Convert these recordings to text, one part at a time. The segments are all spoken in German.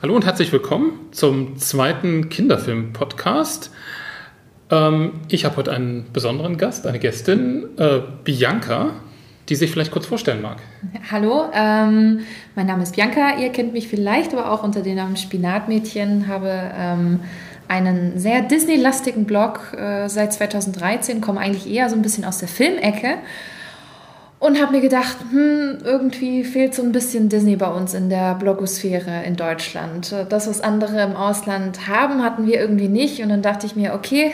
Hallo und herzlich willkommen zum zweiten Kinderfilm-Podcast. Ähm, ich habe heute einen besonderen Gast, eine Gästin, äh, Bianca, die sich vielleicht kurz vorstellen mag. Hallo, ähm, mein Name ist Bianca. Ihr kennt mich vielleicht aber auch unter dem Namen Spinatmädchen. Habe ähm, einen sehr Disney-lastigen Blog äh, seit 2013, komme eigentlich eher so ein bisschen aus der Filmecke und habe mir gedacht, hm, irgendwie fehlt so ein bisschen Disney bei uns in der Blogosphäre in Deutschland. Das, was andere im Ausland haben, hatten wir irgendwie nicht. Und dann dachte ich mir, okay,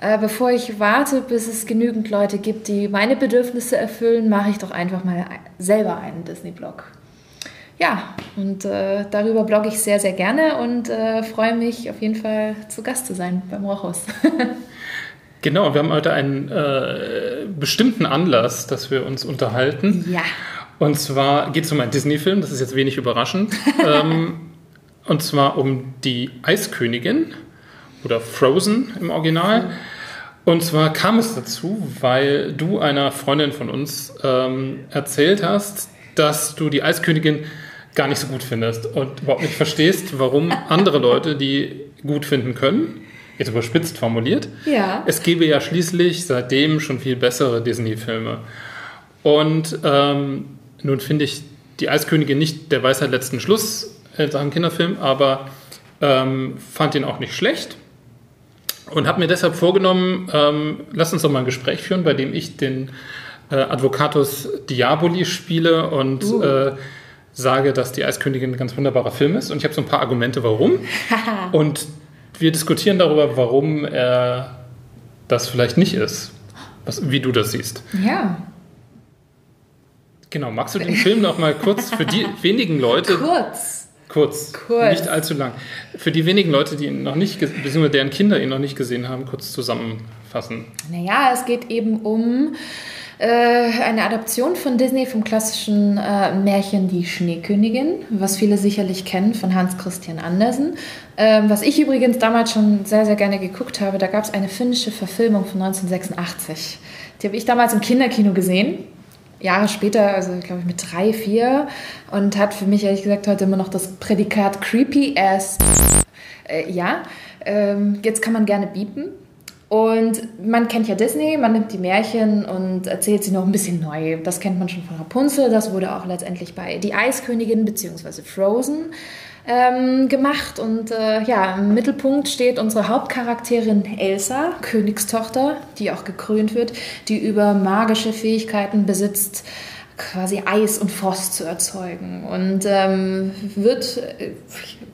äh, bevor ich warte, bis es genügend Leute gibt, die meine Bedürfnisse erfüllen, mache ich doch einfach mal selber einen Disney-Blog. Ja, und äh, darüber blogge ich sehr, sehr gerne und äh, freue mich auf jeden Fall zu Gast zu sein beim Rochhaus. Genau, wir haben heute einen äh, bestimmten Anlass, dass wir uns unterhalten. Ja. Und zwar geht es um einen Disney-Film, das ist jetzt wenig überraschend. ähm, und zwar um die Eiskönigin oder Frozen im Original. Und zwar kam es dazu, weil du einer Freundin von uns ähm, erzählt hast, dass du die Eiskönigin gar nicht so gut findest und überhaupt nicht verstehst, warum andere Leute die gut finden können jetzt überspitzt formuliert. Ja. Es gäbe ja schließlich seitdem schon viel bessere Disney-Filme. Und ähm, nun finde ich die Eiskönigin nicht der Weisheit letzten Schluss in Sachen Kinderfilm, aber ähm, fand ihn auch nicht schlecht und habe mir deshalb vorgenommen, ähm, lass uns doch mal ein Gespräch führen, bei dem ich den äh, Advocatus Diaboli spiele und uh. äh, sage, dass die Eiskönigin ein ganz wunderbarer Film ist. Und ich habe so ein paar Argumente, warum. und wir diskutieren darüber, warum er das vielleicht nicht ist. Was, wie du das siehst. Ja. Genau, magst du den Film noch mal kurz für die wenigen Leute. Kurz. Kurz. Kurz. Nicht allzu lang. Für die wenigen Leute, die ihn noch nicht, beziehungsweise deren Kinder ihn noch nicht gesehen haben, kurz zusammenfassen. Naja, es geht eben um eine Adaption von Disney vom klassischen äh, Märchen Die Schneekönigin, was viele sicherlich kennen von Hans Christian Andersen. Ähm, was ich übrigens damals schon sehr, sehr gerne geguckt habe, da gab es eine finnische Verfilmung von 1986. Die habe ich damals im Kinderkino gesehen. Jahre später, also glaube ich mit drei, vier, und hat für mich ehrlich gesagt heute immer noch das Prädikat creepy as. Äh, ja, ähm, jetzt kann man gerne biepen. Und man kennt ja Disney, man nimmt die Märchen und erzählt sie noch ein bisschen neu. Das kennt man schon von Rapunzel, das wurde auch letztendlich bei Die Eiskönigin bzw. Frozen ähm, gemacht. Und äh, ja, im Mittelpunkt steht unsere Hauptcharakterin Elsa, Königstochter, die auch gekrönt wird, die über magische Fähigkeiten besitzt, quasi Eis und Frost zu erzeugen. Und ähm, wird äh,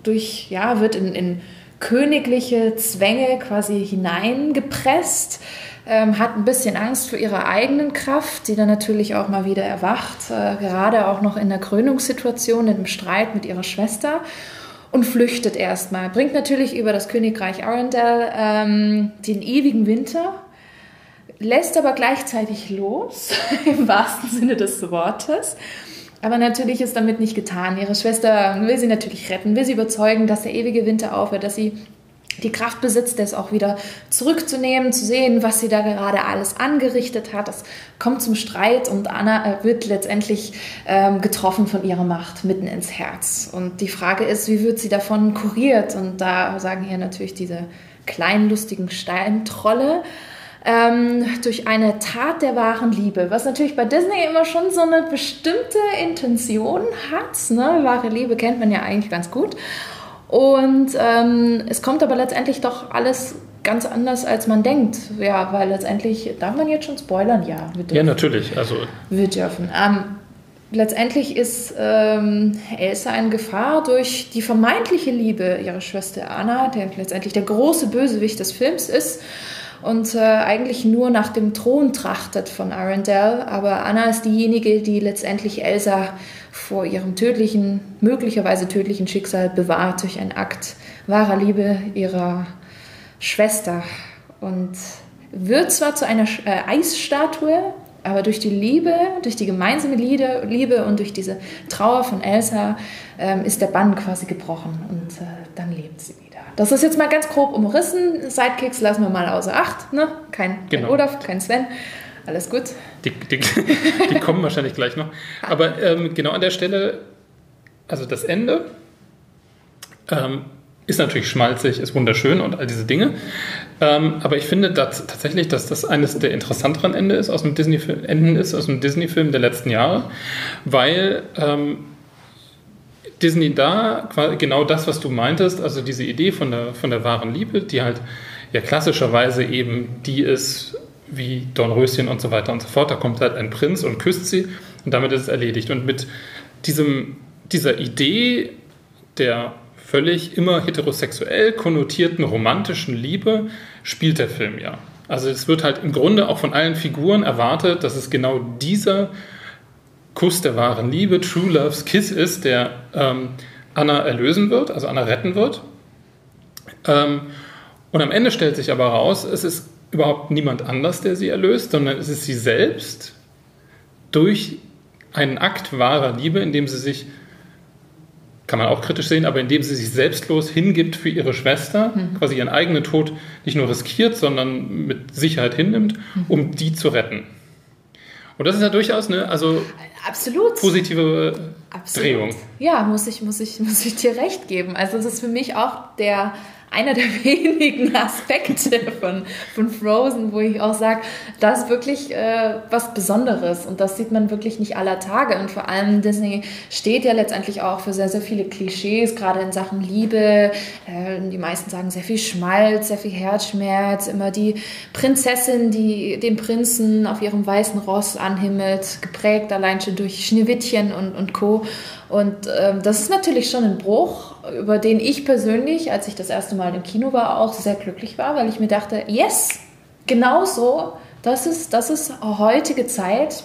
durch, ja, wird in, in königliche Zwänge quasi hineingepresst, ähm, hat ein bisschen Angst vor ihrer eigenen Kraft, die dann natürlich auch mal wieder erwacht, äh, gerade auch noch in der Krönungssituation, in dem Streit mit ihrer Schwester und flüchtet erstmal. Bringt natürlich über das Königreich Arendelle ähm, den ewigen Winter, lässt aber gleichzeitig los, im wahrsten Sinne des Wortes aber natürlich ist damit nicht getan. Ihre Schwester will sie natürlich retten, will sie überzeugen, dass der ewige Winter aufhört, dass sie die Kraft besitzt, das auch wieder zurückzunehmen, zu sehen, was sie da gerade alles angerichtet hat. Es kommt zum Streit und Anna äh, wird letztendlich ähm, getroffen von ihrer Macht mitten ins Herz. Und die Frage ist, wie wird sie davon kuriert? Und da sagen ihr natürlich diese kleinen lustigen Steintrolle ähm, durch eine Tat der wahren Liebe, was natürlich bei Disney immer schon so eine bestimmte Intention hat. Ne? Wahre Liebe kennt man ja eigentlich ganz gut. Und ähm, es kommt aber letztendlich doch alles ganz anders, als man denkt. Ja, weil letztendlich, darf man jetzt schon spoilern? Ja, wir dürfen. Ja, natürlich. Also. Wir dürfen. Ähm, letztendlich ist ähm, Elsa in Gefahr durch die vermeintliche Liebe ihrer Schwester Anna, der letztendlich der große Bösewicht des Films ist und äh, eigentlich nur nach dem Thron trachtet von Arendelle. Aber Anna ist diejenige, die letztendlich Elsa vor ihrem tödlichen, möglicherweise tödlichen Schicksal bewahrt durch einen Akt wahrer Liebe ihrer Schwester. Und wird zwar zu einer äh, Eisstatue, aber durch die Liebe, durch die gemeinsame Liebe, und durch diese Trauer von Elsa ähm, ist der Bann quasi gebrochen und äh, dann lebt sie. Das ist jetzt mal ganz grob umrissen. Sidekicks lassen wir mal außer Acht. Ne? Kein, genau. kein Olaf, kein Sven. Alles gut. Die, die, die kommen wahrscheinlich gleich noch. Aber ähm, genau an der Stelle, also das Ende Ähm, ist natürlich schmalzig, ist wunderschön und all diese Dinge. Ähm, aber ich finde dass, tatsächlich, dass das eines der interessanteren Ende ist aus dem Disney Enden ist aus dem Disney-Film der letzten Jahre, weil ähm, Disney da genau das, was du meintest, also diese Idee von der, von der wahren Liebe, die halt ja klassischerweise eben die ist wie Dornröschen und so weiter und so fort. Da kommt halt ein Prinz und küsst sie und damit ist es erledigt. Und mit diesem, dieser Idee der völlig immer heterosexuell konnotierten romantischen Liebe spielt der Film ja. Also es wird halt im Grunde auch von allen Figuren erwartet, dass es genau dieser Kuss der wahren Liebe, True Love's Kiss ist, der ähm, Anna erlösen wird, also Anna retten wird. Ähm, und am Ende stellt sich aber raus, es ist überhaupt niemand anders, der sie erlöst, sondern es ist sie selbst durch einen Akt wahrer Liebe, in dem sie sich kann man auch kritisch sehen, aber indem sie sich selbstlos hingibt für ihre Schwester, mhm. quasi ihren eigenen Tod nicht nur riskiert, sondern mit Sicherheit hinnimmt, mhm. um die zu retten. Und das ist ja durchaus eine also Absolut. positive Absolut. Drehung. Ja, muss ich, muss, ich, muss ich dir recht geben. Also es ist für mich auch der einer der wenigen Aspekte von, von Frozen, wo ich auch sage, das ist wirklich äh, was Besonderes und das sieht man wirklich nicht aller Tage. Und vor allem Disney steht ja letztendlich auch für sehr, sehr viele Klischees, gerade in Sachen Liebe. Äh, die meisten sagen sehr viel Schmalz, sehr viel Herzschmerz, immer die Prinzessin, die den Prinzen auf ihrem weißen Ross anhimmelt, geprägt allein schon durch Schneewittchen und, und Co. Und ähm, das ist natürlich schon ein Bruch, über den ich persönlich, als ich das erste Mal im Kino war, auch sehr glücklich war, weil ich mir dachte, yes, genau so, das ist, das ist heutige Zeit.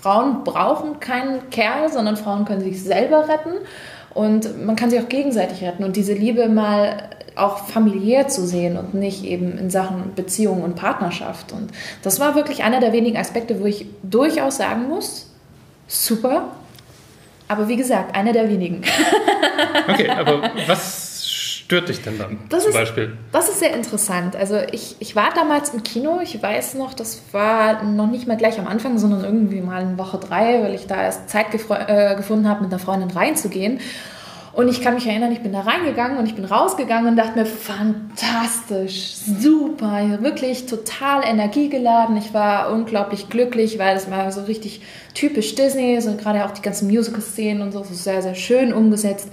Frauen brauchen keinen Kerl, sondern Frauen können sich selber retten und man kann sich auch gegenseitig retten und diese Liebe mal auch familiär zu sehen und nicht eben in Sachen Beziehung und Partnerschaft. Und das war wirklich einer der wenigen Aspekte, wo ich durchaus sagen muss, super, aber wie gesagt, einer der wenigen. okay, aber was stört dich denn dann das zum ist, Beispiel? Das ist sehr interessant. Also ich, ich war damals im Kino, ich weiß noch, das war noch nicht mal gleich am Anfang, sondern irgendwie mal in Woche drei, weil ich da erst Zeit äh, gefunden habe, mit einer Freundin reinzugehen. Und ich kann mich erinnern, ich bin da reingegangen und ich bin rausgegangen und dachte mir, fantastisch, super, wirklich total energiegeladen. Ich war unglaublich glücklich, weil es war so richtig typisch Disney, so gerade auch die ganzen Musical-Szenen und so, so sehr, sehr schön umgesetzt.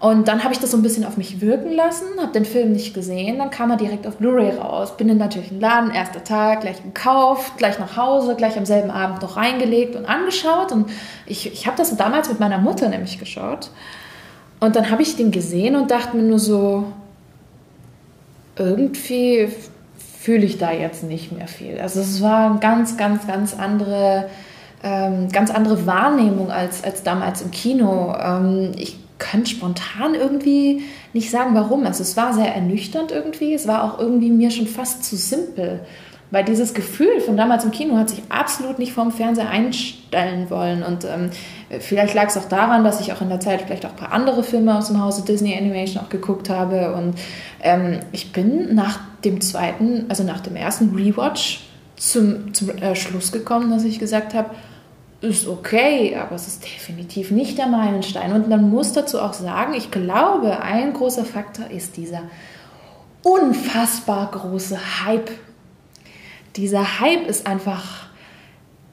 Und dann habe ich das so ein bisschen auf mich wirken lassen, habe den Film nicht gesehen, dann kam er direkt auf Blu-ray raus. Bin in natürlich einen Laden, erster Tag, gleich gekauft, gleich nach Hause, gleich am selben Abend noch reingelegt und angeschaut. Und ich, ich habe das damals mit meiner Mutter nämlich geschaut. Und dann habe ich den gesehen und dachte mir nur so, irgendwie fühle ich da jetzt nicht mehr viel. Also es war eine ganz, ganz, ganz andere, ähm, ganz andere Wahrnehmung als, als damals im Kino. Ähm, ich könnte spontan irgendwie nicht sagen, warum. Also es war sehr ernüchternd irgendwie. Es war auch irgendwie mir schon fast zu simpel. Weil dieses Gefühl von damals im Kino hat sich absolut nicht vorm Fernseher einstellen wollen. Und ähm, vielleicht lag es auch daran, dass ich auch in der Zeit vielleicht auch ein paar andere Filme aus dem Hause Disney Animation auch geguckt habe. Und ähm, ich bin nach dem zweiten, also nach dem ersten Rewatch zum, zum äh, Schluss gekommen, dass ich gesagt habe, ist okay, aber es ist definitiv nicht der Meilenstein. Und man muss dazu auch sagen, ich glaube, ein großer Faktor ist dieser unfassbar große Hype dieser Hype ist einfach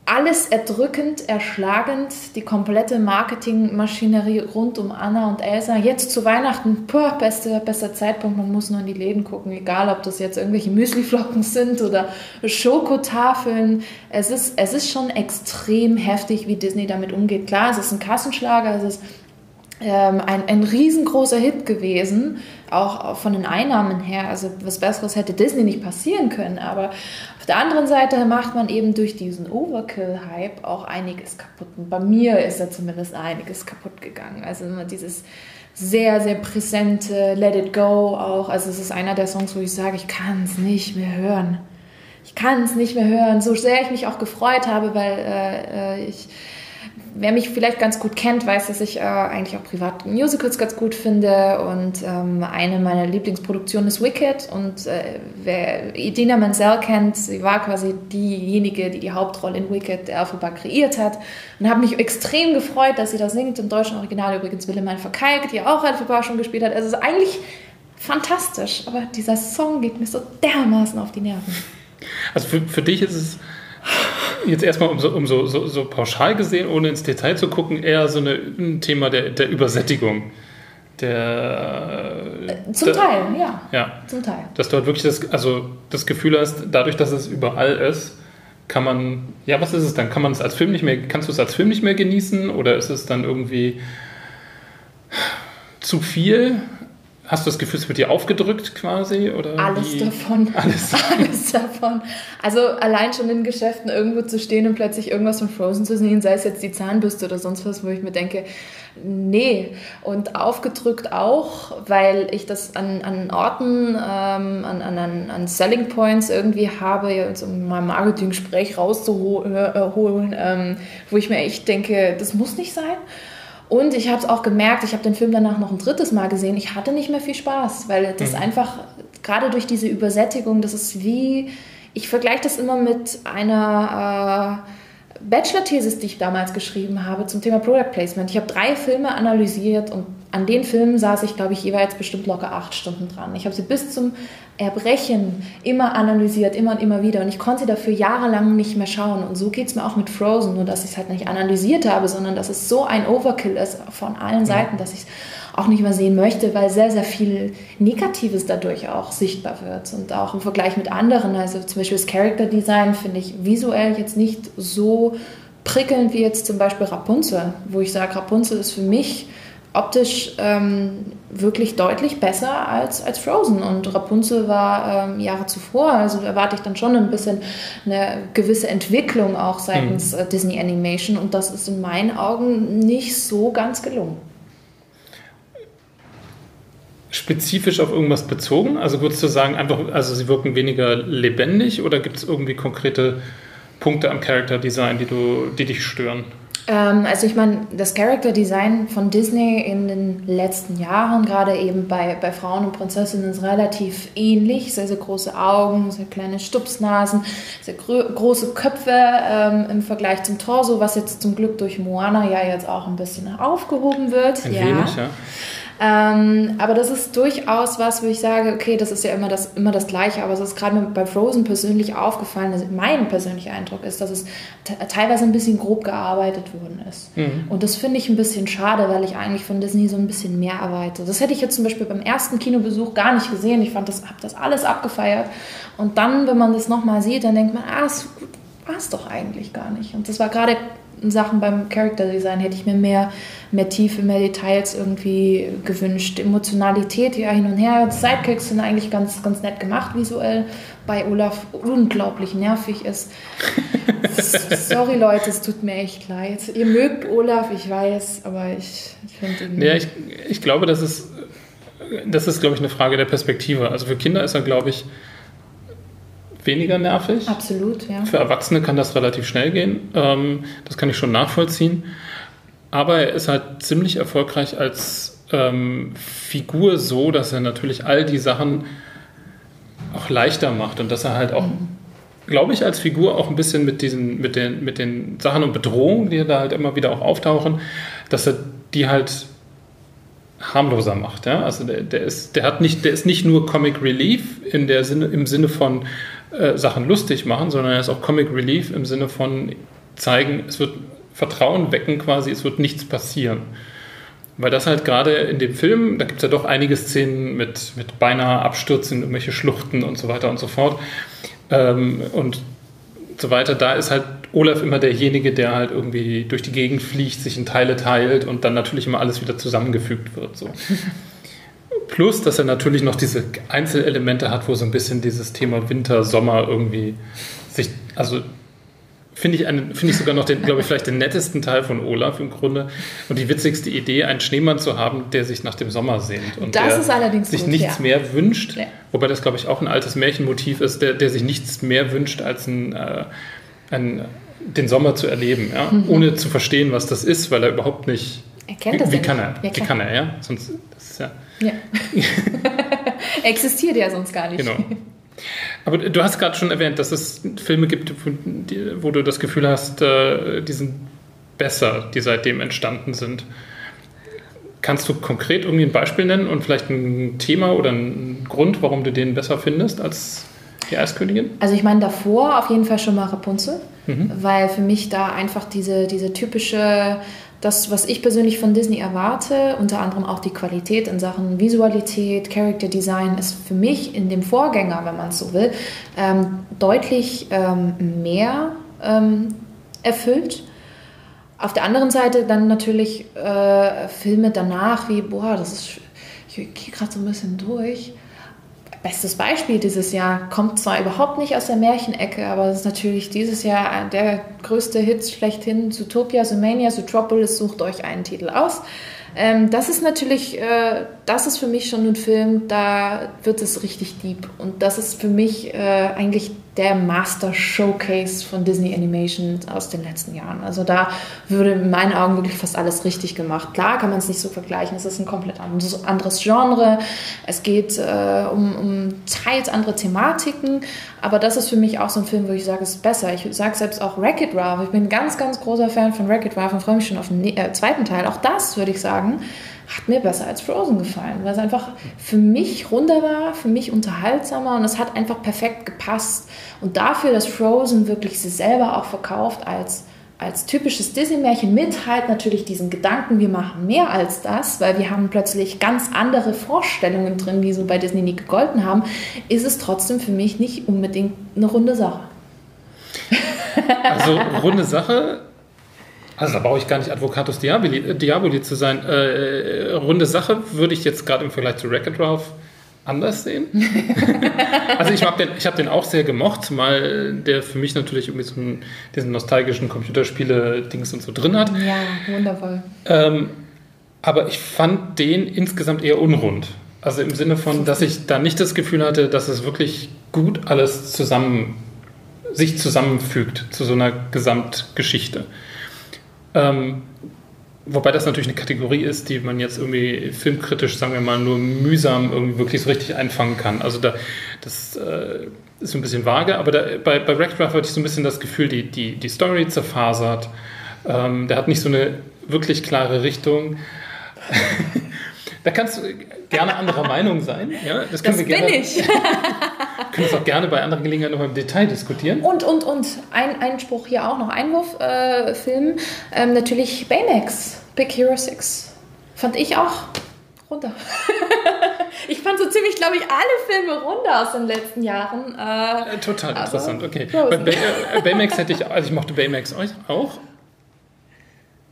alles erdrückend, erschlagend, die komplette Marketingmaschinerie rund um Anna und Elsa. Jetzt zu Weihnachten, boah, bester, bester Zeitpunkt, man muss nur in die Läden gucken, egal ob das jetzt irgendwelche Müsliflocken sind oder Schokotafeln. Es ist, es ist schon extrem heftig, wie Disney damit umgeht. Klar, es ist ein Kassenschlager, es ist ähm, ein, ein riesengroßer Hit gewesen, auch von den Einnahmen her. Also was Besseres hätte Disney nicht passieren können. Aber auf der anderen Seite macht man eben durch diesen Overkill-Hype auch einiges kaputt. Und bei mir ist da zumindest einiges kaputt gegangen. Also immer dieses sehr, sehr präsente Let It Go auch. Also es ist einer der Songs, wo ich sage, ich kann es nicht mehr hören. Ich kann es nicht mehr hören, so sehr ich mich auch gefreut habe, weil äh, äh ich wer mich vielleicht ganz gut kennt, weiß, dass ich äh, eigentlich auch privat Musicals ganz gut finde und ähm, eine meiner Lieblingsproduktionen ist Wicked und äh, wer Idina Menzel kennt, sie war quasi diejenige, die die Hauptrolle in Wicked Elphaba kreiert hat und habe mich extrem gefreut, dass sie da singt. Im deutschen Original übrigens Willemann Verkalk, die auch Elphaba schon gespielt hat. Also es ist eigentlich fantastisch, aber dieser Song geht mir so dermaßen auf die Nerven. Also für, für dich ist es jetzt erstmal um, so, um so, so, so, pauschal gesehen, ohne ins Detail zu gucken, eher so eine, ein Thema der, der Übersättigung. Der, äh, Zum der, Teil, ja. ja. Zum Teil. Dass du halt wirklich das, also das Gefühl hast, dadurch, dass es überall ist, kann man, ja, was ist es dann? Kann man es als Film nicht mehr, kannst du es als Film nicht mehr genießen oder ist es dann irgendwie zu viel? Hast du das Gefühl, es wird dir aufgedrückt quasi? Oder alles wie? davon. Alles. alles davon. Also allein schon in Geschäften irgendwo zu stehen und plötzlich irgendwas von Frozen zu sehen, sei es jetzt die Zahnbürste oder sonst was, wo ich mir denke, nee. Und aufgedrückt auch, weil ich das an, an Orten, ähm, an, an, an Selling Points irgendwie habe, jetzt um mal Marketing-Sprech rauszuholen, ähm, wo ich mir echt denke, das muss nicht sein. Und ich habe es auch gemerkt, ich habe den Film danach noch ein drittes Mal gesehen, ich hatte nicht mehr viel Spaß, weil das mhm. einfach, gerade durch diese Übersättigung, das ist wie, ich vergleiche das immer mit einer... Äh, Bachelor-Thesis, die ich damals geschrieben habe zum Thema Product Placement. Ich habe drei Filme analysiert und an den Filmen saß ich, glaube ich, jeweils bestimmt locker acht Stunden dran. Ich habe sie bis zum Erbrechen immer analysiert, immer und immer wieder. Und ich konnte sie dafür jahrelang nicht mehr schauen. Und so geht es mir auch mit Frozen, nur dass ich es halt nicht analysiert habe, sondern dass es so ein Overkill ist von allen Seiten, dass ich es auch nicht mehr sehen möchte, weil sehr, sehr viel Negatives dadurch auch sichtbar wird. Und auch im Vergleich mit anderen, also zum Beispiel das Character Design finde ich visuell jetzt nicht so prickelnd wie jetzt zum Beispiel Rapunzel, wo ich sage, Rapunzel ist für mich optisch ähm, wirklich deutlich besser als, als Frozen. Und Rapunzel war ähm, Jahre zuvor, also erwarte ich dann schon ein bisschen eine gewisse Entwicklung auch seitens mhm. äh, Disney Animation. Und das ist in meinen Augen nicht so ganz gelungen spezifisch auf irgendwas bezogen? Also würdest du sagen, einfach, also sie wirken weniger lebendig oder gibt es irgendwie konkrete Punkte am Character Design, die, du, die dich stören? Ähm, also ich meine, das Character Design von Disney in den letzten Jahren, gerade eben bei, bei Frauen und Prinzessinnen, ist relativ ähnlich. Sehr, sehr große Augen, sehr kleine Stupsnasen, sehr große Köpfe ähm, im Vergleich zum Torso, was jetzt zum Glück durch Moana ja jetzt auch ein bisschen aufgehoben wird. Ein ja. wenig, ja. Ähm, aber das ist durchaus was, wo ich sage, okay, das ist ja immer das, immer das Gleiche, aber es ist gerade bei Frozen persönlich aufgefallen, also mein persönlicher Eindruck ist, dass es teilweise ein bisschen grob gearbeitet worden ist. Mhm. Und das finde ich ein bisschen schade, weil ich eigentlich von Disney so ein bisschen mehr erwarte. Das hätte ich jetzt zum Beispiel beim ersten Kinobesuch gar nicht gesehen. Ich fand das, habe das alles abgefeiert. Und dann, wenn man das nochmal sieht, dann denkt man, ah, es war es doch eigentlich gar nicht. Und das war gerade Sachen beim Character Design hätte ich mir mehr, mehr Tiefe, mehr Details irgendwie gewünscht. Emotionalität, ja, hin und her. Sidekicks sind eigentlich ganz, ganz nett gemacht visuell. Bei Olaf unglaublich nervig ist. Sorry Leute, es tut mir echt leid. Ihr mögt Olaf, ich weiß, aber ich, ich finde ihn. Ja, ich, ich glaube, das ist, das ist, glaube ich, eine Frage der Perspektive. Also für Kinder ist er, glaube ich, weniger nervig. Absolut, ja. Für Erwachsene kann das relativ schnell gehen. Ähm, das kann ich schon nachvollziehen. Aber er ist halt ziemlich erfolgreich als ähm, Figur so, dass er natürlich all die Sachen auch leichter macht und dass er halt auch, mhm. glaube ich, als Figur auch ein bisschen mit diesen, mit den, mit den Sachen und Bedrohungen, die da halt immer wieder auch auftauchen, dass er die halt harmloser macht. Ja? Also der, der, ist, der, hat nicht, der ist nicht nur Comic Relief in der Sinne, im Sinne von äh, Sachen lustig machen, sondern er ist auch Comic Relief im Sinne von zeigen, es wird Vertrauen wecken quasi, es wird nichts passieren. Weil das halt gerade in dem Film, da gibt es ja doch einige Szenen mit, mit beinahe Abstürzen, irgendwelche Schluchten und so weiter und so fort. Ähm, und so weiter, da ist halt Olaf immer derjenige, der halt irgendwie durch die Gegend fliegt, sich in Teile teilt und dann natürlich immer alles wieder zusammengefügt wird. So. Plus, dass er natürlich noch diese Einzelelemente hat, wo so ein bisschen dieses Thema Winter, Sommer irgendwie sich, also finde ich, find ich sogar noch den, glaube ich, vielleicht den nettesten Teil von Olaf im Grunde und die witzigste Idee, einen Schneemann zu haben, der sich nach dem Sommer sehnt und das ist allerdings sich gut, nichts ja. mehr wünscht, ja. wobei das, glaube ich, auch ein altes Märchenmotiv ist, der, der sich nichts mehr wünscht als ein, äh, ein den Sommer zu erleben, ja? Mhm. ohne zu verstehen, was das ist, weil er überhaupt nicht. Er kennt das wie, ja kann er? Wie kann er, ja? Sonst das ist ja. Ja. Existiert ja sonst gar nicht. Genau. Aber du hast gerade schon erwähnt, dass es Filme gibt, wo du das Gefühl hast, äh, die sind besser, die seitdem entstanden sind. Kannst du konkret irgendwie ein Beispiel nennen und vielleicht ein Thema oder einen Grund, warum du den besser findest als die Eiskönigin? Also ich meine davor auf jeden Fall schon mal Rapunzel, mhm. weil für mich da einfach diese, diese typische, das, was ich persönlich von Disney erwarte, unter anderem auch die Qualität in Sachen Visualität, Character Design, ist für mich in dem Vorgänger, wenn man es so will, ähm, deutlich ähm, mehr ähm, erfüllt. Auf der anderen Seite dann natürlich äh, Filme danach wie, boah, das ist, ich gehe gerade so ein bisschen durch Bestes Beispiel dieses Jahr kommt zwar überhaupt nicht aus der Märchenecke, aber es ist natürlich dieses Jahr der größte Hit schlechthin. Zootopia, Zoomania, Zootropolis, sucht euch einen Titel aus. Ähm, das ist natürlich, äh, das ist für mich schon ein Film, da wird es richtig deep. Und das ist für mich äh, eigentlich der Master Showcase von Disney Animation aus den letzten Jahren. Also da würde in meinen Augen wirklich fast alles richtig gemacht. Klar kann man es nicht so vergleichen, es ist ein komplett anderes Genre, es geht äh, um, um teils andere Thematiken, aber das ist für mich auch so ein Film, wo ich sage, es ist besser. Ich sage selbst auch Wreck-It Ralph, ich bin ein ganz, ganz großer Fan von Wreck-It Ralph und freue mich schon auf den äh, zweiten Teil. Auch das, würde ich sagen, hat mir besser als Frozen gefallen, weil es einfach für mich runder war, für mich unterhaltsamer und es hat einfach perfekt gepasst. Und dafür, dass Frozen wirklich sich selber auch verkauft als, als typisches Disney-Märchen mit halt natürlich diesen Gedanken, wir machen mehr als das, weil wir haben plötzlich ganz andere Vorstellungen drin, die so bei Disney nie gegolten haben, ist es trotzdem für mich nicht unbedingt eine runde Sache. Also runde Sache also da brauche ich gar nicht Advocatus Diaboli, äh, Diaboli zu sein. Äh, äh, runde Sache würde ich jetzt gerade im Vergleich zu Wreck-It Ralph anders sehen. also ich habe den, hab den auch sehr gemocht, zumal der für mich natürlich irgendwie so einen, diesen nostalgischen Computerspiele-Dings und so drin hat. Ja, wundervoll. Ähm, aber ich fand den insgesamt eher unrund. Also im Sinne von, dass ich da nicht das Gefühl hatte, dass es wirklich gut alles zusammen sich zusammenfügt zu so einer Gesamtgeschichte. Ähm, wobei das natürlich eine Kategorie ist, die man jetzt irgendwie filmkritisch, sagen wir mal, nur mühsam irgendwie wirklich so richtig einfangen kann. Also da, das äh, ist so ein bisschen vage, aber da, bei, bei Wreckcraft hatte ich so ein bisschen das Gefühl, die, die, die Story zerfasert. Ähm, der hat nicht so eine wirklich klare Richtung. Da kannst du gerne anderer Meinung sein. Ja, das können das wir gerne, bin ich. können es auch gerne bei anderen Gelegenheiten noch im Detail diskutieren. Und, und, und ein Einspruch hier auch noch, Einwurf, äh, Film, ähm, natürlich Baymax, Big Hero 6. Fand ich auch runter. ich fand so ziemlich, glaube ich, alle Filme runter aus den letzten Jahren. Äh, äh Total interessant, okay. Bei Bay, äh, Baymax hätte ich, also ich mochte Baymax auch.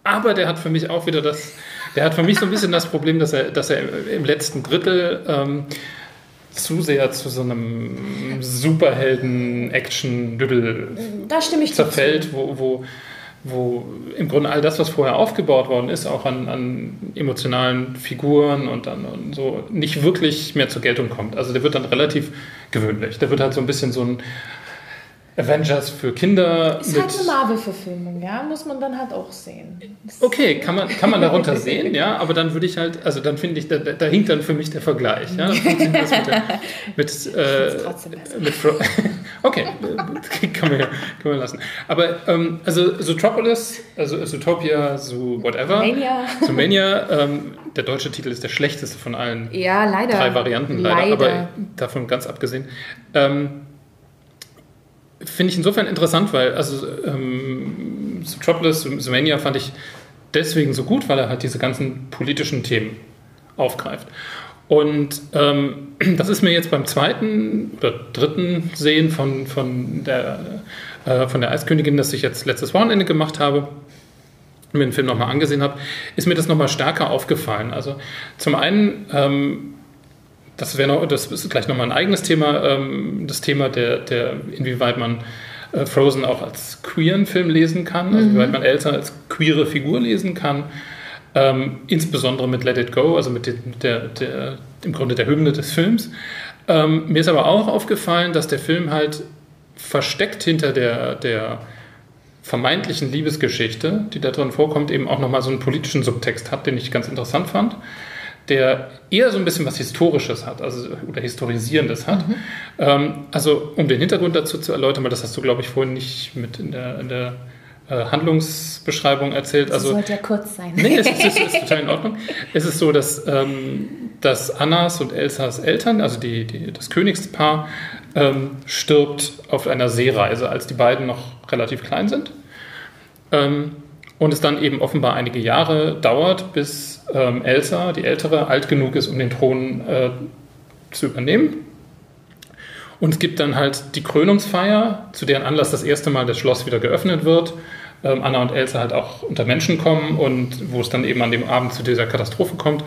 Aber der hat für mich auch wieder das der hat für mich so ein bisschen das Problem, dass er, dass er im letzten Drittel ähm, zu sehr zu so einem Superhelden-Action-Düdel zerfällt, wo, wo, wo im Grunde all das, was vorher aufgebaut worden ist, auch an, an emotionalen Figuren und dann und so, nicht wirklich mehr zur Geltung kommt. Also der wird dann relativ gewöhnlich. Der wird halt so ein bisschen so ein Avengers für Kinder. Ist halt eine Marvel-Verfilmung, ja, muss man dann halt auch sehen. okay, kann man, kann man darunter sehen, ja, aber dann würde ich halt, also dann finde ich, da, da hinkt dann für mich der Vergleich, ja. mit, mit, äh, mit Okay, kann man, kann man lassen. Aber ähm, also Zootropolis, also Zootopia, so whatever. Mania. Zoomania, ähm, der deutsche Titel ist der schlechteste von allen ja, leider. drei Varianten, leider, leider. aber davon ganz abgesehen. Ähm, Finde ich insofern interessant, weil also ähm, Metropolis, Sumania fand ich deswegen so gut, weil er halt diese ganzen politischen Themen aufgreift. Und ähm, das ist mir jetzt beim zweiten oder dritten Sehen von, von, der, äh, von der Eiskönigin, das ich jetzt letztes Wochenende gemacht habe, mir den Film nochmal angesehen habe, ist mir das nochmal stärker aufgefallen. Also zum einen ähm, das wäre noch, das ist gleich nochmal ein eigenes Thema, ähm, das Thema der, der, inwieweit man äh, Frozen auch als queeren Film lesen kann, also mhm. inwieweit man Elsa als queere Figur lesen kann. Ähm, insbesondere mit Let It Go, also mit der, der, im Grunde der Hymne des Films. Ähm, mir ist aber auch aufgefallen, dass der Film halt versteckt hinter der, der vermeintlichen Liebesgeschichte, die da drin vorkommt, eben auch nochmal so einen politischen Subtext hat, den ich ganz interessant fand, der eher so ein bisschen was Historisches hat, also oder Historisierendes hat. Mhm. Ähm, also um den Hintergrund dazu zu erläutern, weil das hast du, glaube ich, vorhin nicht mit in der, in der äh, Handlungsbeschreibung erzählt. Das also, sollte ja kurz sein. Nee, es ist, es ist total in Ordnung. Es ist so, dass, ähm, dass Annas und Elsas Eltern, also die, die, das Königspaar, ähm, stirbt auf einer Seereise, als die beiden noch relativ klein sind. Ähm, und es dann eben offenbar einige Jahre dauert, bis ähm, Elsa, die Ältere, alt genug ist, um den Thron äh, zu übernehmen. Und es gibt dann halt die Krönungsfeier, zu deren Anlass das erste Mal das Schloss wieder geöffnet wird. Ähm, Anna und Elsa halt auch unter Menschen kommen und wo es dann eben an dem Abend zu dieser Katastrophe kommt.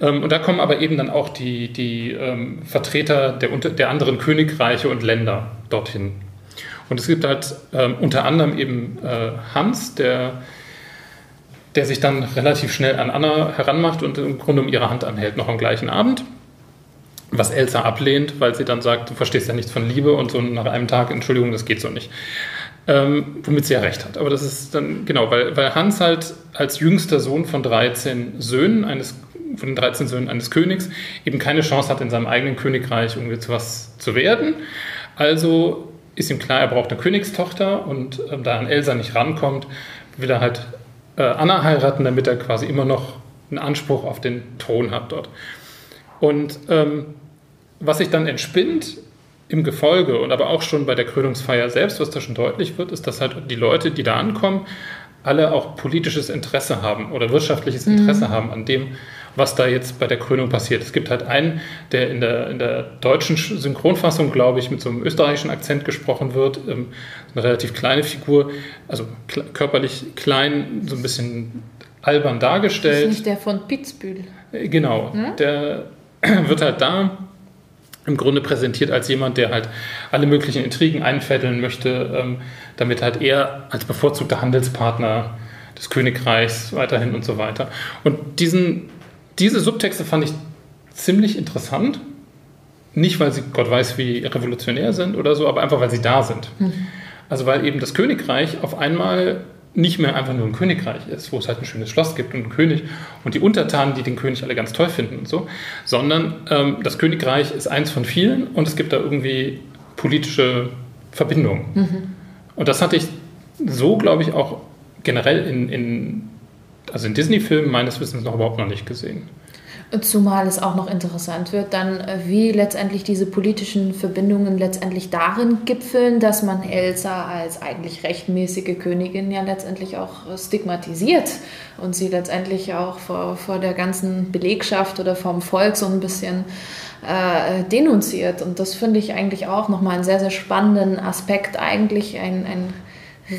Ähm, und da kommen aber eben dann auch die, die ähm, Vertreter der, der anderen Königreiche und Länder dorthin. Und es gibt halt ähm, unter anderem eben äh, Hans, der, der sich dann relativ schnell an Anna heranmacht und im Grunde um ihre Hand anhält, noch am gleichen Abend. Was Elsa ablehnt, weil sie dann sagt, du verstehst ja nichts von Liebe und so nach einem Tag, Entschuldigung, das geht so nicht. Ähm, womit sie ja recht hat. Aber das ist dann, genau, weil, weil Hans halt als jüngster Sohn von 13 Söhnen eines von den 13 Söhnen eines Königs eben keine Chance hat, in seinem eigenen Königreich irgendwie zu was zu werden. Also ist ihm klar, er braucht eine Königstochter und ähm, da an Elsa nicht rankommt, will er halt äh, Anna heiraten, damit er quasi immer noch einen Anspruch auf den Thron hat dort. Und ähm, was sich dann entspinnt im Gefolge und aber auch schon bei der Krönungsfeier selbst, was da schon deutlich wird, ist, dass halt die Leute, die da ankommen, alle auch politisches Interesse haben oder wirtschaftliches Interesse mhm. haben an dem, was da jetzt bei der Krönung passiert. Es gibt halt einen, der in der, in der deutschen Synchronfassung, glaube ich, mit so einem österreichischen Akzent gesprochen wird. Ähm, eine relativ kleine Figur, also körperlich klein, so ein bisschen albern dargestellt. Das ist nicht der von Pitzbühl. Äh, genau, hm? der wird halt da im Grunde präsentiert als jemand, der halt alle möglichen Intrigen einfädeln möchte, ähm, damit halt er als bevorzugter Handelspartner des Königreichs weiterhin und so weiter. Und diesen diese Subtexte fand ich ziemlich interessant. Nicht, weil sie Gott weiß, wie revolutionär sind oder so, aber einfach, weil sie da sind. Mhm. Also, weil eben das Königreich auf einmal nicht mehr einfach nur ein Königreich ist, wo es halt ein schönes Schloss gibt und einen König und die Untertanen, die den König alle ganz toll finden und so, sondern ähm, das Königreich ist eins von vielen und es gibt da irgendwie politische Verbindungen. Mhm. Und das hatte ich so, glaube ich, auch generell in, in also in Disney-Filmen meines Wissens noch überhaupt noch nicht gesehen. Zumal es auch noch interessant wird, dann äh, wie letztendlich diese politischen Verbindungen letztendlich darin gipfeln, dass man Elsa als eigentlich rechtmäßige Königin ja letztendlich auch stigmatisiert und sie letztendlich auch vor, vor der ganzen Belegschaft oder vom Volk so ein bisschen äh, denunziert. Und das finde ich eigentlich auch nochmal einen sehr, sehr spannenden Aspekt, eigentlich ein, ein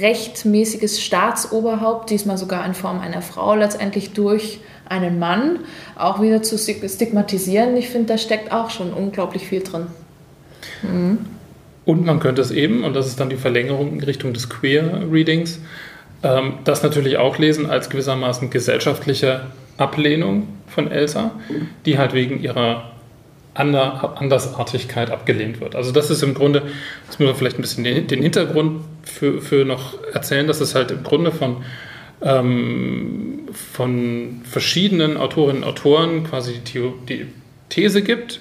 rechtmäßiges Staatsoberhaupt, diesmal sogar in Form einer Frau, letztendlich durch einen Mann auch wieder zu stigmatisieren. Ich finde, da steckt auch schon unglaublich viel drin. Mhm. Und man könnte es eben, und das ist dann die Verlängerung in Richtung des Queer-Readings, ähm, das natürlich auch lesen als gewissermaßen gesellschaftliche Ablehnung von Elsa, die halt wegen ihrer Andersartigkeit abgelehnt wird. Also das ist im Grunde, das müssen wir vielleicht ein bisschen den Hintergrund für, für noch erzählen, dass es halt im Grunde von, ähm, von verschiedenen Autorinnen und Autoren quasi die, die These gibt,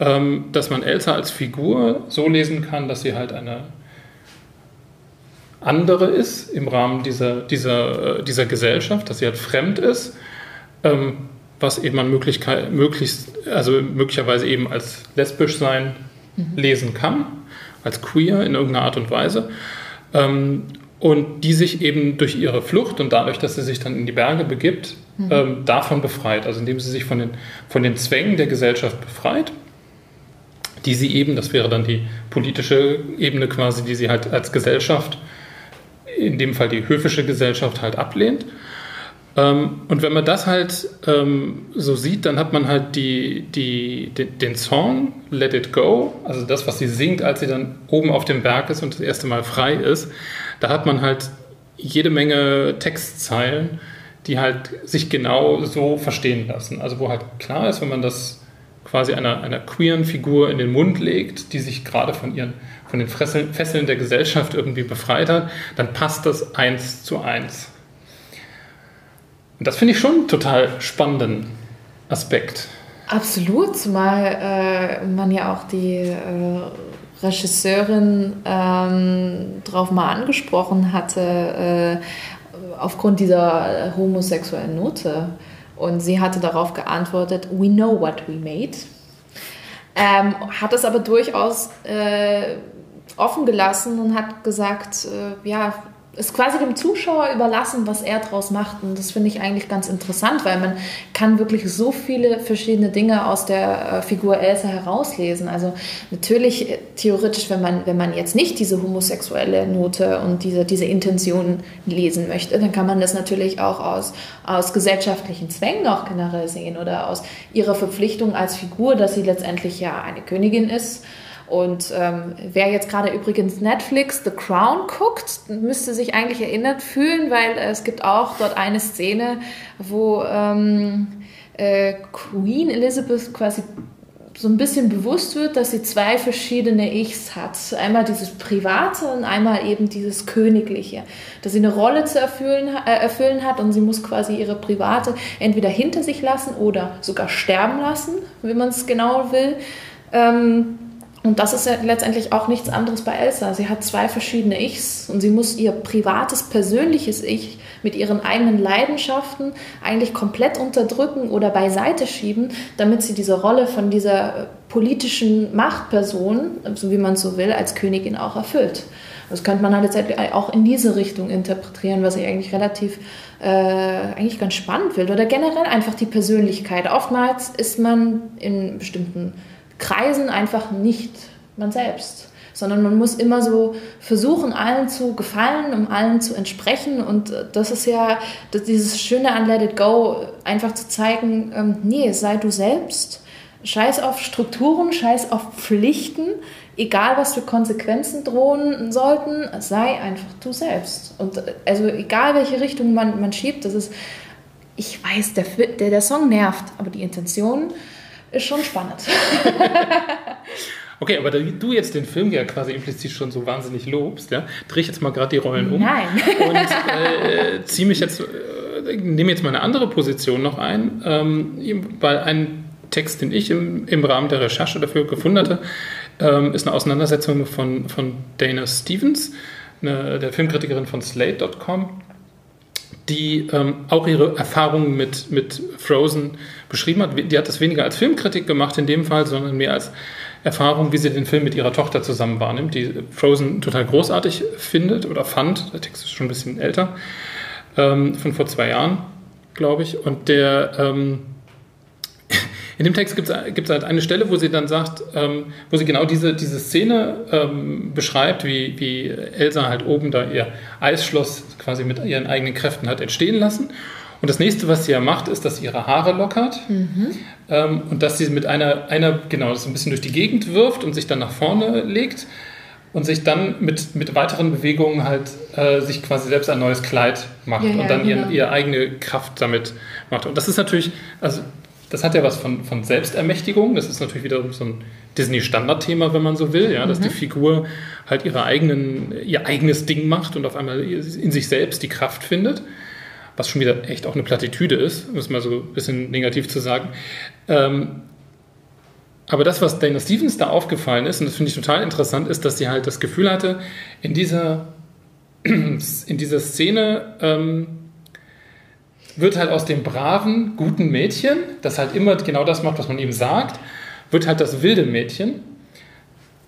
ähm, dass man Elsa als Figur so lesen kann, dass sie halt eine andere ist im Rahmen dieser, dieser, äh, dieser Gesellschaft, dass sie halt fremd ist. Ähm, was eben man Möglichkeit, möglichst, also möglicherweise eben als lesbisch sein mhm. lesen kann, als queer in irgendeiner Art und Weise. Ähm, und die sich eben durch ihre Flucht und dadurch, dass sie sich dann in die Berge begibt, mhm. ähm, davon befreit. Also indem sie sich von den, von den Zwängen der Gesellschaft befreit, die sie eben, das wäre dann die politische Ebene quasi, die sie halt als Gesellschaft, in dem Fall die höfische Gesellschaft halt ablehnt und wenn man das halt ähm, so sieht, dann hat man halt die, die, den, den, Song Let It Go, also das, was sie singt, als sie dann oben auf dem Berg ist und das erste Mal frei ist. Da hat man halt jede Menge Textzeilen, die halt sich genau so verstehen lassen. Also wo halt klar ist, wenn man das quasi einer, einer queeren Figur in den Mund legt, die sich gerade von ihren von den Fesseln der Gesellschaft irgendwie befreit hat, dann passt das eins zu eins. Das finde ich schon einen total spannenden Aspekt. Absolut, zumal äh, man ja auch die äh, Regisseurin ähm, darauf mal angesprochen hatte, äh, aufgrund dieser homosexuellen Note. Und sie hatte darauf geantwortet, we know what we made. Ähm, hat es aber durchaus äh, offen gelassen und hat gesagt, äh, ja, ist quasi dem Zuschauer überlassen, was er daraus macht. Und das finde ich eigentlich ganz interessant, weil man kann wirklich so viele verschiedene Dinge aus der äh, Figur Elsa herauslesen. Also natürlich äh, theoretisch, wenn man, wenn man jetzt nicht diese homosexuelle Note und diese, diese Intention lesen möchte, dann kann man das natürlich auch aus, aus gesellschaftlichen Zwängen auch generell sehen oder aus ihrer Verpflichtung als Figur, dass sie letztendlich ja eine Königin ist und ähm, wer jetzt gerade übrigens Netflix The Crown guckt, müsste sich eigentlich erinnert fühlen, weil äh, es gibt auch dort eine Szene, wo ähm, äh, Queen Elizabeth quasi so ein bisschen bewusst wird, dass sie zwei verschiedene Ichs hat. Einmal dieses Private und einmal eben dieses Königliche. Dass sie eine Rolle zu erfüllen, äh, erfüllen hat und sie muss quasi ihre Private entweder hinter sich lassen oder sogar sterben lassen, wenn man es genau will. Ähm, und das ist ja letztendlich auch nichts anderes bei Elsa. Sie hat zwei verschiedene Ichs und sie muss ihr privates, persönliches Ich mit ihren eigenen Leidenschaften eigentlich komplett unterdrücken oder beiseite schieben, damit sie diese Rolle von dieser politischen Machtperson, so wie man es so will, als Königin auch erfüllt. Das könnte man halt letztendlich auch in diese Richtung interpretieren, was ich eigentlich relativ, äh, eigentlich ganz spannend finde. Oder generell einfach die Persönlichkeit. Oftmals ist man in bestimmten Kreisen einfach nicht man selbst, sondern man muss immer so versuchen, allen zu gefallen, um allen zu entsprechen. Und das ist ja das, dieses Schöne an Let It Go, einfach zu zeigen, ähm, nee, sei du selbst. Scheiß auf Strukturen, scheiß auf Pflichten, egal was für Konsequenzen drohen sollten, sei einfach du selbst. Und also egal welche Richtung man, man schiebt, das ist, ich weiß, der, der, der Song nervt, aber die Intention ist schon spannend. okay, aber da du jetzt den Film ja quasi implizit schon so wahnsinnig lobst, ja, drehe ich jetzt mal gerade die Rollen um. Nein. Und äh, ziehe mich jetzt, äh, nehme jetzt mal eine andere Position noch ein, ähm, weil ein Text, den ich im, im Rahmen der Recherche dafür gefunden hatte, ähm, ist eine Auseinandersetzung von, von Dana Stevens, eine, der Filmkritikerin von Slate.com die ähm, auch ihre Erfahrungen mit, mit Frozen beschrieben hat. Die hat das weniger als Filmkritik gemacht in dem Fall, sondern mehr als Erfahrung, wie sie den Film mit ihrer Tochter zusammen wahrnimmt, die Frozen total großartig findet oder fand. Der Text ist schon ein bisschen älter, ähm, von vor zwei Jahren, glaube ich. Und der ähm, in dem Text gibt es halt eine Stelle, wo sie dann sagt, ähm, wo sie genau diese, diese Szene ähm, beschreibt, wie, wie Elsa halt oben da ihr Eisschloss quasi mit ihren eigenen Kräften hat entstehen lassen. Und das nächste, was sie ja macht, ist, dass sie ihre Haare lockert mhm. ähm, und dass sie mit einer, einer, genau, so ein bisschen durch die Gegend wirft und sich dann nach vorne legt und sich dann mit, mit weiteren Bewegungen halt äh, sich quasi selbst ein neues Kleid macht ja, und dann ja, genau. ihre eigene Kraft damit macht. Und das ist natürlich, also das hat ja was von, von Selbstermächtigung. Das ist natürlich wieder so ein Disney-Standardthema, wenn man so will, ja, dass mhm. die Figur halt ihre eigenen, ihr eigenes Ding macht und auf einmal in sich selbst die Kraft findet. Was schon wieder echt auch eine Plattitüde ist, um es mal so ein bisschen negativ zu sagen. Ähm, aber das, was Dana Stevens da aufgefallen ist, und das finde ich total interessant, ist, dass sie halt das Gefühl hatte, in dieser, in dieser Szene ähm, wird halt aus dem braven, guten Mädchen, das halt immer genau das macht, was man ihm sagt, wird halt das wilde Mädchen,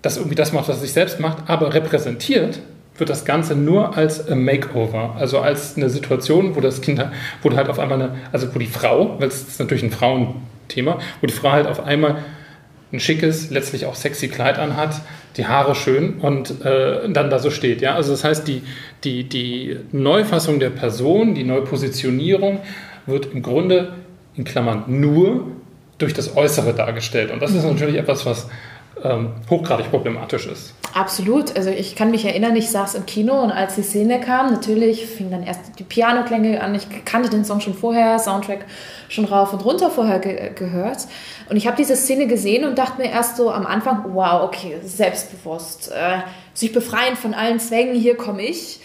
das irgendwie das macht, was es sich selbst macht, aber repräsentiert wird das Ganze nur als a Makeover, also als eine Situation, wo das Kind, wo halt auf einmal eine, also wo die Frau, weil es ist natürlich ein Frauenthema, wo die Frau halt auf einmal ein schickes, letztlich auch sexy Kleid anhat, die Haare schön und äh, dann da so steht. Ja? Also das heißt, die, die, die Neufassung der Person, die Neupositionierung wird im Grunde in Klammern nur durch das Äußere dargestellt. Und das ist natürlich etwas, was ähm, hochgradig problematisch ist. Absolut. Also ich kann mich erinnern, ich saß im Kino und als die Szene kam, natürlich fing dann erst die Pianoklänge an. Ich kannte den Song schon vorher, Soundtrack schon rauf und runter vorher ge gehört. Und ich habe diese Szene gesehen und dachte mir erst so am Anfang, wow, okay, selbstbewusst, äh, sich befreien von allen Zwängen, hier komme ich.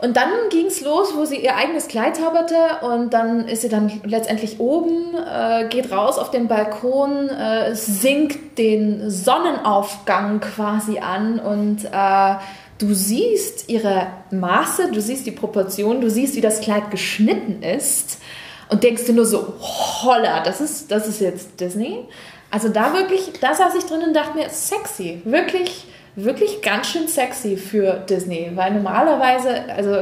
Und dann ging es los, wo sie ihr eigenes Kleid zauberte und dann ist sie dann letztendlich oben, äh, geht raus auf den Balkon, äh, singt den Sonnenaufgang quasi an und äh, du siehst ihre Maße, du siehst die Proportionen, du siehst, wie das Kleid geschnitten ist und denkst dir nur so, holla, das ist, das ist jetzt Disney. Also da wirklich, da saß ich drin und dachte mir, sexy, wirklich wirklich ganz schön sexy für Disney, weil normalerweise, also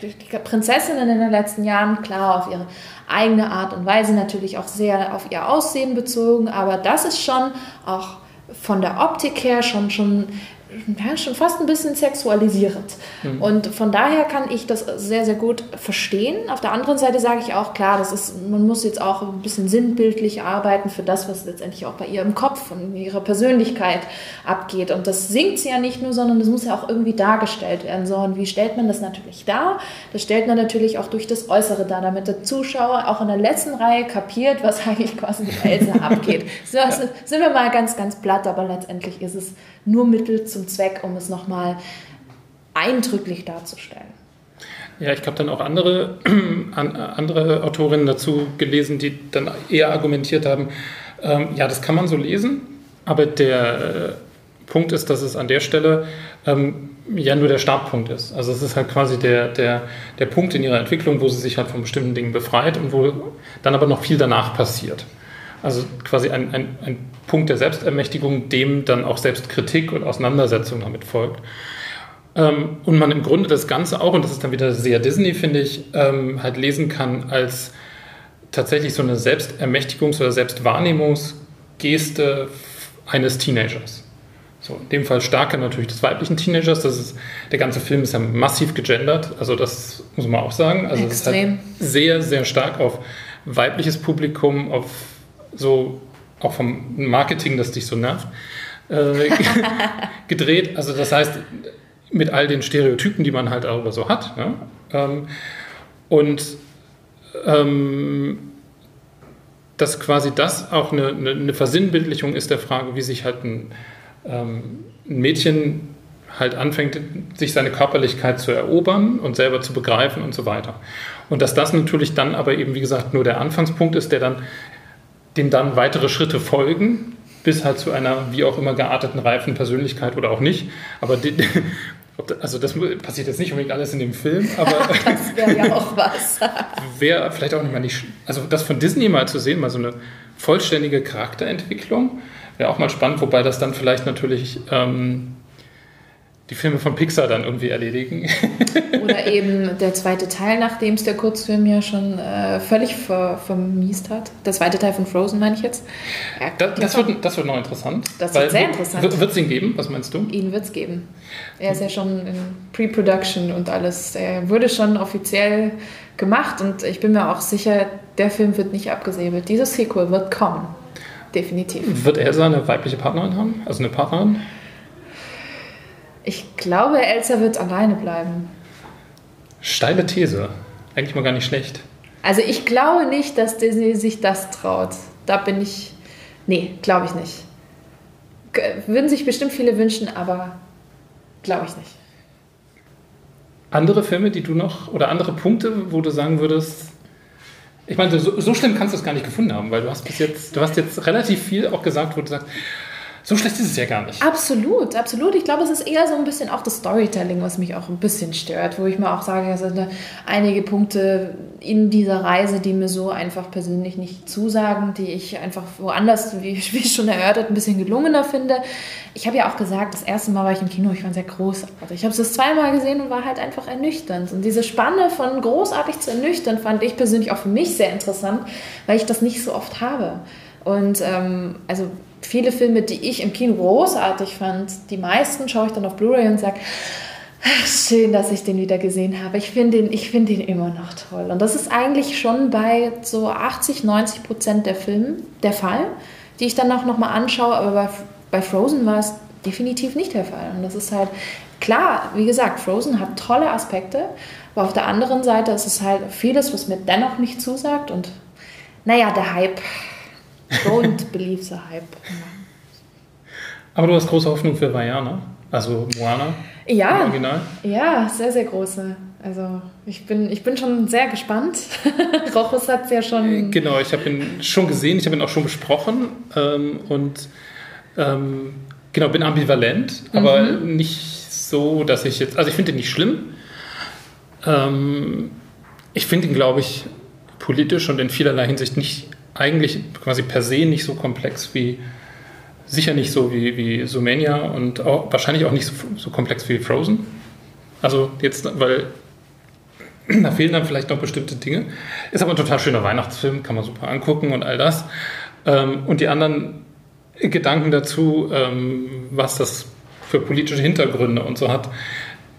die Prinzessinnen in den letzten Jahren, klar, auf ihre eigene Art und Weise natürlich auch sehr auf ihr Aussehen bezogen, aber das ist schon auch von der Optik her schon, schon ja, schon fast ein bisschen sexualisierend. Mhm. Und von daher kann ich das sehr, sehr gut verstehen. Auf der anderen Seite sage ich auch, klar, das ist, man muss jetzt auch ein bisschen sinnbildlich arbeiten für das, was letztendlich auch bei ihr im Kopf und in ihrer Persönlichkeit abgeht. Und das singt sie ja nicht nur, sondern das muss ja auch irgendwie dargestellt werden. So, und wie stellt man das natürlich dar? Das stellt man natürlich auch durch das Äußere dar, damit der Zuschauer auch in der letzten Reihe kapiert, was eigentlich quasi mit Elsa abgeht. So, also sind wir mal ganz, ganz platt, aber letztendlich ist es nur Mittel zum Zweck, um es nochmal eindrücklich darzustellen. Ja, ich habe dann auch andere, andere Autorinnen dazu gelesen, die dann eher argumentiert haben, ähm, ja, das kann man so lesen, aber der äh, Punkt ist, dass es an der Stelle ähm, ja nur der Startpunkt ist. Also es ist halt quasi der, der, der Punkt in ihrer Entwicklung, wo sie sich halt von bestimmten Dingen befreit und wo dann aber noch viel danach passiert. Also quasi ein, ein, ein Punkt der Selbstermächtigung, dem dann auch Selbstkritik und Auseinandersetzung damit folgt. Ähm, und man im Grunde das Ganze auch, und das ist dann wieder sehr Disney, finde ich, ähm, halt lesen kann als tatsächlich so eine Selbstermächtigungs- oder Selbstwahrnehmungsgeste eines Teenagers. So, in dem Fall stärker natürlich des weiblichen Teenagers. Das ist, der ganze Film ist ja massiv gegendert, also das muss man auch sagen. Also Extrem. es ist halt sehr, sehr stark auf weibliches Publikum, auf so auch vom Marketing, das dich so nervt, äh, gedreht. Also das heißt, mit all den Stereotypen, die man halt darüber so hat. Ne? Ähm, und ähm, dass quasi das auch eine, eine, eine, Versinnbildlichung ist der Frage, wie sich halt ein, ähm, ein Mädchen halt anfängt, sich seine Körperlichkeit zu erobern und selber zu begreifen und so weiter. Und dass das natürlich dann aber eben, wie gesagt, nur der Anfangspunkt ist, der dann dem dann weitere Schritte folgen, bis halt zu einer wie auch immer gearteten reifen Persönlichkeit oder auch nicht. Aber die, also das passiert jetzt nicht unbedingt alles in dem Film, aber das wäre ja auch was. wäre vielleicht auch nicht mal nicht, also das von Disney mal zu sehen, mal so eine vollständige Charakterentwicklung, wäre auch mal spannend, wobei das dann vielleicht natürlich ähm, die Filme von Pixar dann irgendwie erledigen. Oder eben der zweite Teil, nachdem es der Kurzfilm ja schon äh, völlig ver, vermiest hat. Der zweite Teil von Frozen meine ich jetzt. Ja, das, das, wird, das wird noch interessant. Das wird sehr interessant. Wird es ihn geben? Was meinst du? Ihn wird es geben. Er ist ja schon in Pre-Production und alles. Er wurde schon offiziell gemacht und ich bin mir auch sicher, der Film wird nicht abgesäbelt. Dieses Sequel wird kommen. Definitiv. Wird er seine weibliche Partnerin haben? Also eine Partnerin? Ich glaube, Elsa wird alleine bleiben. Steile These. Eigentlich mal gar nicht schlecht. Also ich glaube nicht, dass Disney sich das traut. Da bin ich. Nee, glaube ich nicht. Würden sich bestimmt viele wünschen, aber glaube ich nicht. Andere Filme, die du noch, oder andere Punkte, wo du sagen würdest, ich meine, so, so schlimm kannst du es gar nicht gefunden haben, weil du hast bis jetzt, du hast jetzt relativ viel auch gesagt, wo du sagst, so schlecht ist es ja gar nicht. Absolut, absolut. Ich glaube, es ist eher so ein bisschen auch das Storytelling, was mich auch ein bisschen stört, wo ich mir auch sage, es sind einige Punkte in dieser Reise, die mir so einfach persönlich nicht zusagen, die ich einfach woanders, wie, wie schon erörtert, ein bisschen gelungener finde. Ich habe ja auch gesagt, das erste Mal war ich im Kino, ich es sehr großartig. Ich habe es das zweimal gesehen und war halt einfach ernüchternd. Und diese Spanne von großartig zu ernüchtern fand ich persönlich auch für mich sehr interessant, weil ich das nicht so oft habe. Und ähm, also viele Filme, die ich im Kino großartig fand, die meisten schaue ich dann auf Blu-ray und sage, schön, dass ich den wieder gesehen habe. Ich finde ihn, find ihn immer noch toll. Und das ist eigentlich schon bei so 80, 90 Prozent der Filme der Fall, die ich dann auch nochmal anschaue. Aber bei bei Frozen war es definitiv nicht der Fall. Und das ist halt klar, wie gesagt, Frozen hat tolle Aspekte, aber auf der anderen Seite ist es halt vieles, was mir dennoch nicht zusagt. Und naja, der Hype. Don't believe the Hype. Aber du hast große Hoffnung für Vajana, also Moana. Ja, Original. ja, sehr, sehr große. Also ich bin, ich bin schon sehr gespannt. Rochus hat es ja schon. Genau, ich habe ihn schon gesehen, ich habe ihn auch schon besprochen ähm, und ähm, genau, bin ambivalent, aber mhm. nicht so, dass ich jetzt. Also ich finde ihn nicht schlimm. Ähm, ich finde ihn, glaube ich, politisch und in vielerlei Hinsicht nicht, eigentlich quasi per se nicht so komplex wie, sicher nicht so wie, wie Sumania und auch, wahrscheinlich auch nicht so, so komplex wie Frozen. Also jetzt, weil da fehlen dann vielleicht noch bestimmte Dinge. Ist aber ein total schöner Weihnachtsfilm, kann man super angucken und all das. Ähm, und die anderen Gedanken dazu, ähm, was das für politische Hintergründe und so hat,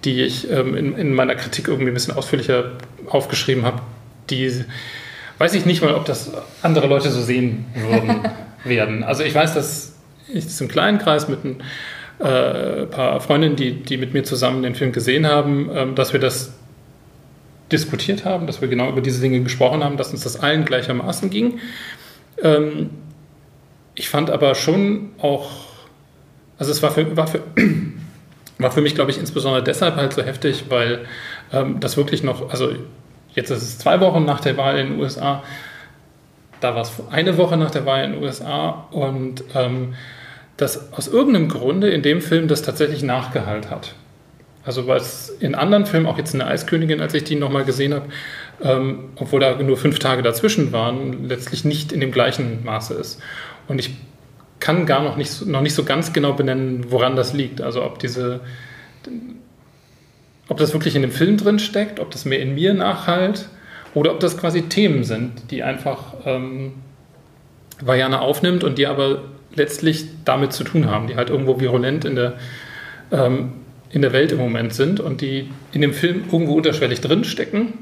die ich ähm, in, in meiner Kritik irgendwie ein bisschen ausführlicher aufgeschrieben habe, die weiß ich nicht mal, ob das andere Leute so sehen würden werden. Also ich weiß, dass ich das im kleinen Kreis mit ein äh, paar Freundinnen, die, die mit mir zusammen den Film gesehen haben, ähm, dass wir das diskutiert haben, dass wir genau über diese Dinge gesprochen haben, dass uns das allen gleichermaßen ging. Ähm, ich fand aber schon auch, also es war für, war für, war für mich, glaube ich, insbesondere deshalb halt so heftig, weil ähm, das wirklich noch, also jetzt ist es zwei Wochen nach der Wahl in den USA, da war es eine Woche nach der Wahl in den USA und ähm, dass aus irgendeinem Grunde in dem Film das tatsächlich nachgehalten hat. Also es in anderen Filmen, auch jetzt in der Eiskönigin, als ich die nochmal gesehen habe, ähm, obwohl da nur fünf Tage dazwischen waren, letztlich nicht in dem gleichen Maße ist. Und ich kann gar noch nicht, noch nicht so ganz genau benennen, woran das liegt. Also ob diese, ob das wirklich in dem Film drin steckt, ob das mehr in mir nachhalt oder ob das quasi Themen sind, die einfach ähm, Vajana aufnimmt und die aber letztlich damit zu tun haben, die halt irgendwo virulent in der ähm, in der Welt im Moment sind und die in dem Film irgendwo unterschwellig drinstecken.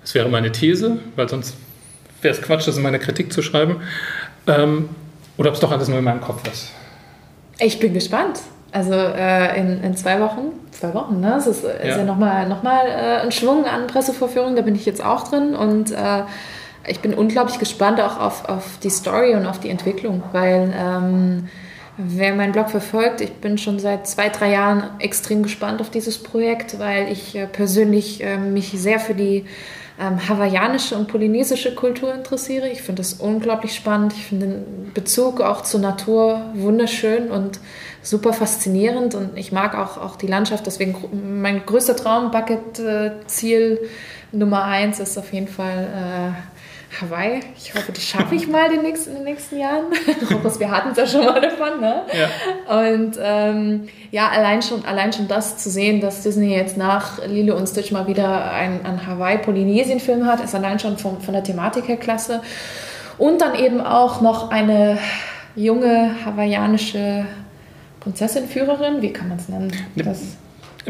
Das wäre meine These, weil sonst wäre es Quatsch, das in meiner Kritik zu schreiben. Ähm, oder ob es doch alles nur in meinem Kopf ist. Ich bin gespannt. Also äh, in, in zwei Wochen, zwei Wochen, ne? Das ist, ist ja, ja nochmal noch mal, äh, ein Schwung an Pressevorführungen, da bin ich jetzt auch drin und äh, ich bin unglaublich gespannt auch auf, auf die Story und auf die Entwicklung, weil ähm, Wer meinen Blog verfolgt, ich bin schon seit zwei, drei Jahren extrem gespannt auf dieses Projekt, weil ich äh, persönlich äh, mich sehr für die ähm, hawaiianische und polynesische Kultur interessiere. Ich finde das unglaublich spannend. Ich finde den Bezug auch zur Natur wunderschön und super faszinierend. Und ich mag auch, auch die Landschaft. Deswegen mein größter Traum, Bucket-Ziel Nummer eins ist auf jeden Fall äh, Hawaii, ich hoffe, das schaffe ich mal den nächsten, in den nächsten Jahren. Robbers, wir hatten es ja schon mal davon, ne? Ja. Und ähm, ja, allein schon, allein schon das zu sehen, dass Disney jetzt nach Lilo und Stitch mal wieder einen, einen Hawaii-Polynesien-Film hat, ist allein schon von, von der Thematik her klasse. Und dann eben auch noch eine junge hawaiianische Prinzessin-Führerin, wie kann man es nennen? Das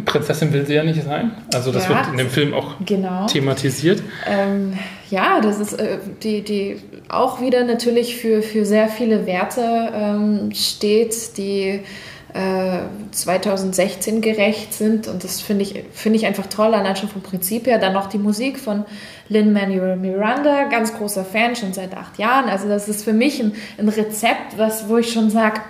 Prinzessin will sie ja nicht sein. Also das ja, wird in dem Film auch genau. thematisiert. Ähm, ja, das ist äh, die, die auch wieder natürlich für, für sehr viele Werte ähm, steht, die äh, 2016 gerecht sind. Und das finde ich, find ich einfach toll, allein schon vom Prinzip her. Dann noch die Musik von Lin-Manuel Miranda, ganz großer Fan, schon seit acht Jahren. Also das ist für mich ein, ein Rezept, was, wo ich schon sage,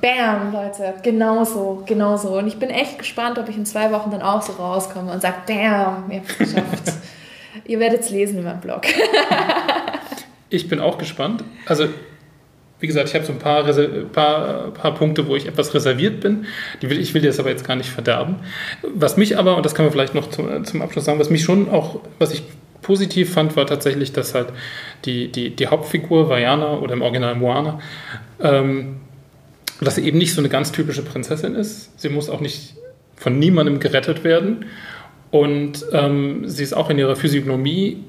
Bam, Leute, genauso, genauso. Und ich bin echt gespannt, ob ich in zwei Wochen dann auch so rauskomme und sage, bam, ihr habt es geschafft. ihr werdet es lesen in meinem Blog. ich bin auch gespannt. Also, wie gesagt, ich habe so ein paar, paar, paar Punkte, wo ich etwas reserviert bin. Will, ich will dir das aber jetzt gar nicht verderben. Was mich aber, und das kann man vielleicht noch zum, zum Abschluss sagen, was mich schon auch, was ich positiv fand, war tatsächlich, dass halt die, die, die Hauptfigur, Vajana oder im Original Moana, ähm, dass sie eben nicht so eine ganz typische Prinzessin ist. Sie muss auch nicht von niemandem gerettet werden. Und ähm, sie ist auch in ihrer Physiognomie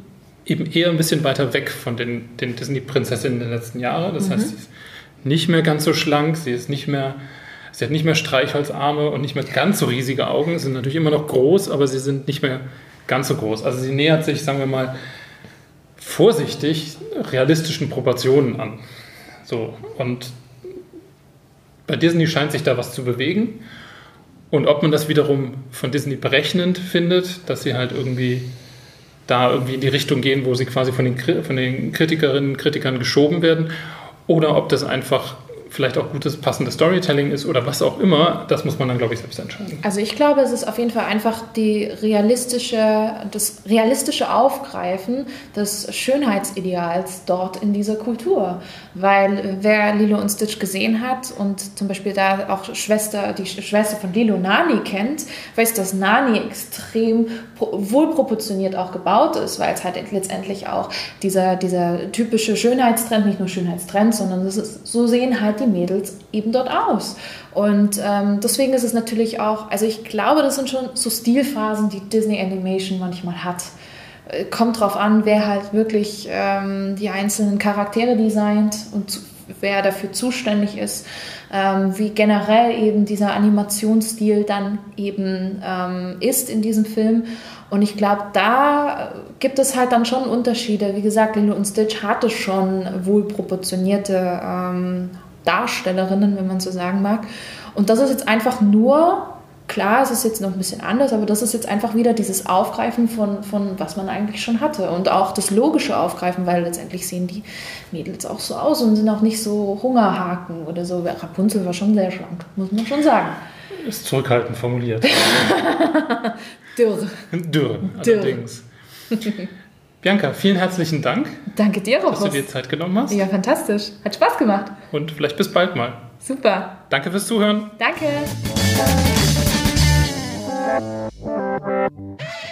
eben eher ein bisschen weiter weg von den, den Disney-Prinzessinnen der letzten Jahre. Das mhm. heißt, sie ist nicht mehr ganz so schlank, sie ist nicht mehr, sie hat nicht mehr Streichholzarme und nicht mehr ganz so riesige Augen. Sie sind natürlich immer noch groß, aber sie sind nicht mehr ganz so groß. Also sie nähert sich, sagen wir mal, vorsichtig realistischen Proportionen an. So, und bei Disney scheint sich da was zu bewegen. Und ob man das wiederum von Disney berechnend findet, dass sie halt irgendwie da irgendwie in die Richtung gehen, wo sie quasi von den, von den Kritikerinnen und Kritikern geschoben werden, oder ob das einfach vielleicht auch gutes, passendes Storytelling ist oder was auch immer, das muss man dann, glaube ich, selbst entscheiden. Also ich glaube, es ist auf jeden Fall einfach die realistische, das realistische Aufgreifen des Schönheitsideals dort in dieser Kultur. Weil wer Lilo und Stitch gesehen hat und zum Beispiel da auch Schwester, die Schwester von Lilo Nani kennt, weiß, dass Nani extrem wohlproportioniert auch gebaut ist, weil es halt letztendlich auch dieser, dieser typische Schönheitstrend, nicht nur Schönheitstrend, sondern ist, so sehen halt die Mädels eben dort aus. Und ähm, deswegen ist es natürlich auch, also ich glaube, das sind schon so Stilphasen, die Disney Animation manchmal hat. Äh, kommt drauf an, wer halt wirklich ähm, die einzelnen Charaktere designt und wer dafür zuständig ist, ähm, wie generell eben dieser Animationsstil dann eben ähm, ist in diesem Film. Und ich glaube, da gibt es halt dann schon Unterschiede. Wie gesagt, Lilo und Stitch hatte schon wohl proportionierte ähm, Darstellerinnen, wenn man so sagen mag. Und das ist jetzt einfach nur, klar, es ist jetzt noch ein bisschen anders, aber das ist jetzt einfach wieder dieses Aufgreifen von, von was man eigentlich schon hatte. Und auch das logische Aufgreifen, weil letztendlich sehen die Mädels auch so aus und sind auch nicht so Hungerhaken oder so. Rapunzel war schon sehr schlank, muss man schon sagen. Ist zurückhaltend formuliert. Dürr. Dürr, allerdings. Bianca, vielen herzlichen Dank. Danke dir, Robert. Dass du dir Zeit genommen hast. Ja, fantastisch. Hat Spaß gemacht. Und vielleicht bis bald mal. Super. Danke fürs Zuhören. Danke. Thank you.